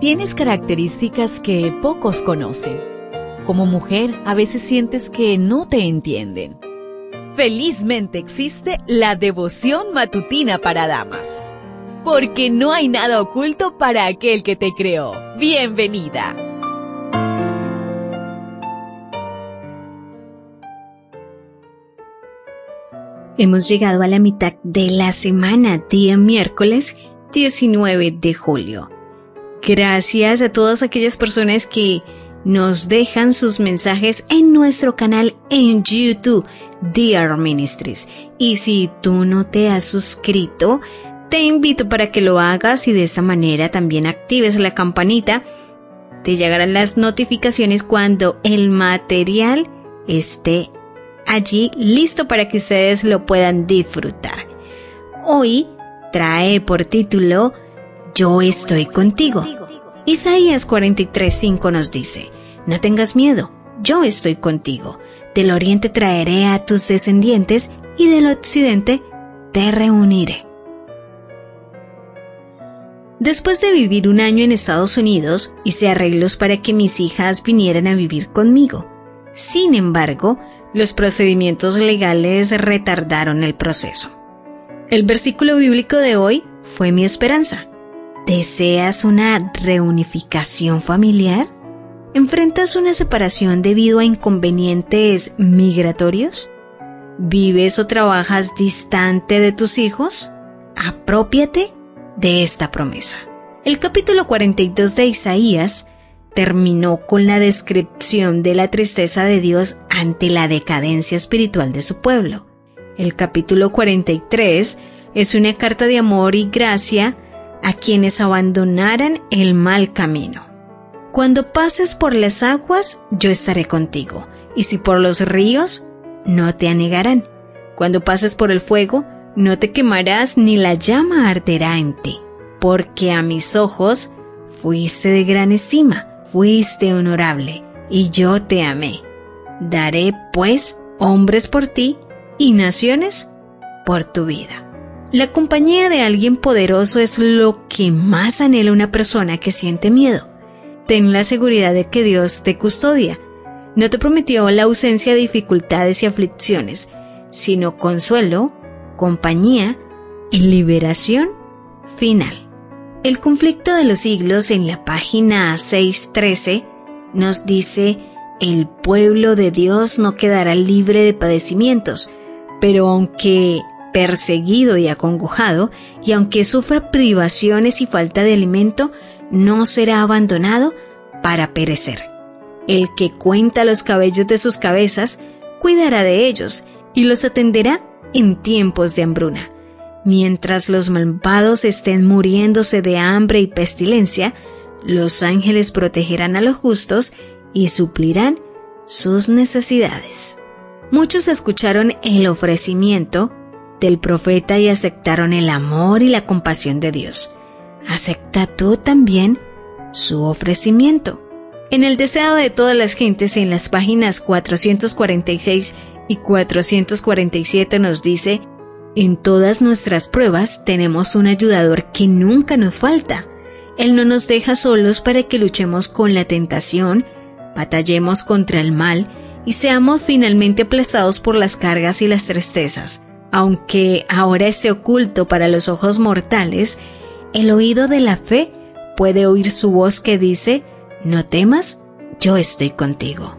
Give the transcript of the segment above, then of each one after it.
Tienes características que pocos conocen. Como mujer, a veces sientes que no te entienden. Felizmente existe la devoción matutina para damas. Porque no hay nada oculto para aquel que te creó. Bienvenida. Hemos llegado a la mitad de la semana, día miércoles 19 de julio. Gracias a todas aquellas personas que nos dejan sus mensajes en nuestro canal en YouTube, Dear Ministries. Y si tú no te has suscrito, te invito para que lo hagas y de esa manera también actives la campanita. Te llegarán las notificaciones cuando el material esté allí listo para que ustedes lo puedan disfrutar. Hoy trae por título yo estoy contigo. Isaías 43:5 nos dice, no tengas miedo, yo estoy contigo. Del oriente traeré a tus descendientes y del occidente te reuniré. Después de vivir un año en Estados Unidos, hice arreglos para que mis hijas vinieran a vivir conmigo. Sin embargo, los procedimientos legales retardaron el proceso. El versículo bíblico de hoy fue mi esperanza. ¿Deseas una reunificación familiar? ¿Enfrentas una separación debido a inconvenientes migratorios? ¿Vives o trabajas distante de tus hijos? Apropiate de esta promesa. El capítulo 42 de Isaías terminó con la descripción de la tristeza de Dios ante la decadencia espiritual de su pueblo. El capítulo 43 es una carta de amor y gracia a quienes abandonaran el mal camino. Cuando pases por las aguas, yo estaré contigo, y si por los ríos, no te anegarán. Cuando pases por el fuego, no te quemarás ni la llama arderá en ti, porque a mis ojos fuiste de gran estima, fuiste honorable, y yo te amé. Daré, pues, hombres por ti y naciones por tu vida. La compañía de alguien poderoso es lo que más anhela una persona que siente miedo. Ten la seguridad de que Dios te custodia. No te prometió la ausencia de dificultades y aflicciones, sino consuelo, compañía y liberación final. El conflicto de los siglos en la página 613 nos dice, el pueblo de Dios no quedará libre de padecimientos, pero aunque perseguido y acongojado, y aunque sufra privaciones y falta de alimento, no será abandonado para perecer. El que cuenta los cabellos de sus cabezas, cuidará de ellos y los atenderá en tiempos de hambruna. Mientras los malvados estén muriéndose de hambre y pestilencia, los ángeles protegerán a los justos y suplirán sus necesidades. Muchos escucharon el ofrecimiento del profeta y aceptaron el amor y la compasión de Dios. Acepta tú también su ofrecimiento. En el deseo de todas las gentes en las páginas 446 y 447 nos dice, en todas nuestras pruebas tenemos un ayudador que nunca nos falta. Él no nos deja solos para que luchemos con la tentación, batallemos contra el mal y seamos finalmente aplastados por las cargas y las tristezas. Aunque ahora esté oculto para los ojos mortales, el oído de la fe puede oír su voz que dice, No temas, yo estoy contigo.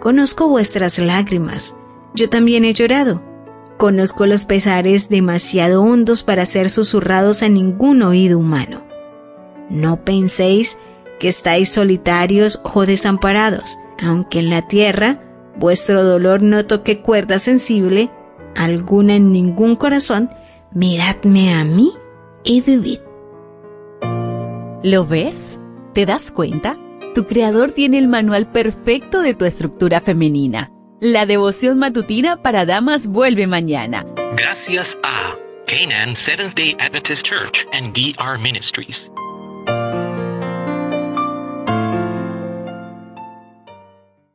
Conozco vuestras lágrimas, yo también he llorado. Conozco los pesares demasiado hondos para ser susurrados a ningún oído humano. No penséis que estáis solitarios o desamparados, aunque en la tierra vuestro dolor no toque cuerda sensible, alguna en ningún corazón, miradme a mí y vivid. ¿Lo ves? ¿Te das cuenta? Tu creador tiene el manual perfecto de tu estructura femenina. La devoción matutina para damas vuelve mañana. Gracias a Canaan Seventh Day Adventist Church and DR Ministries.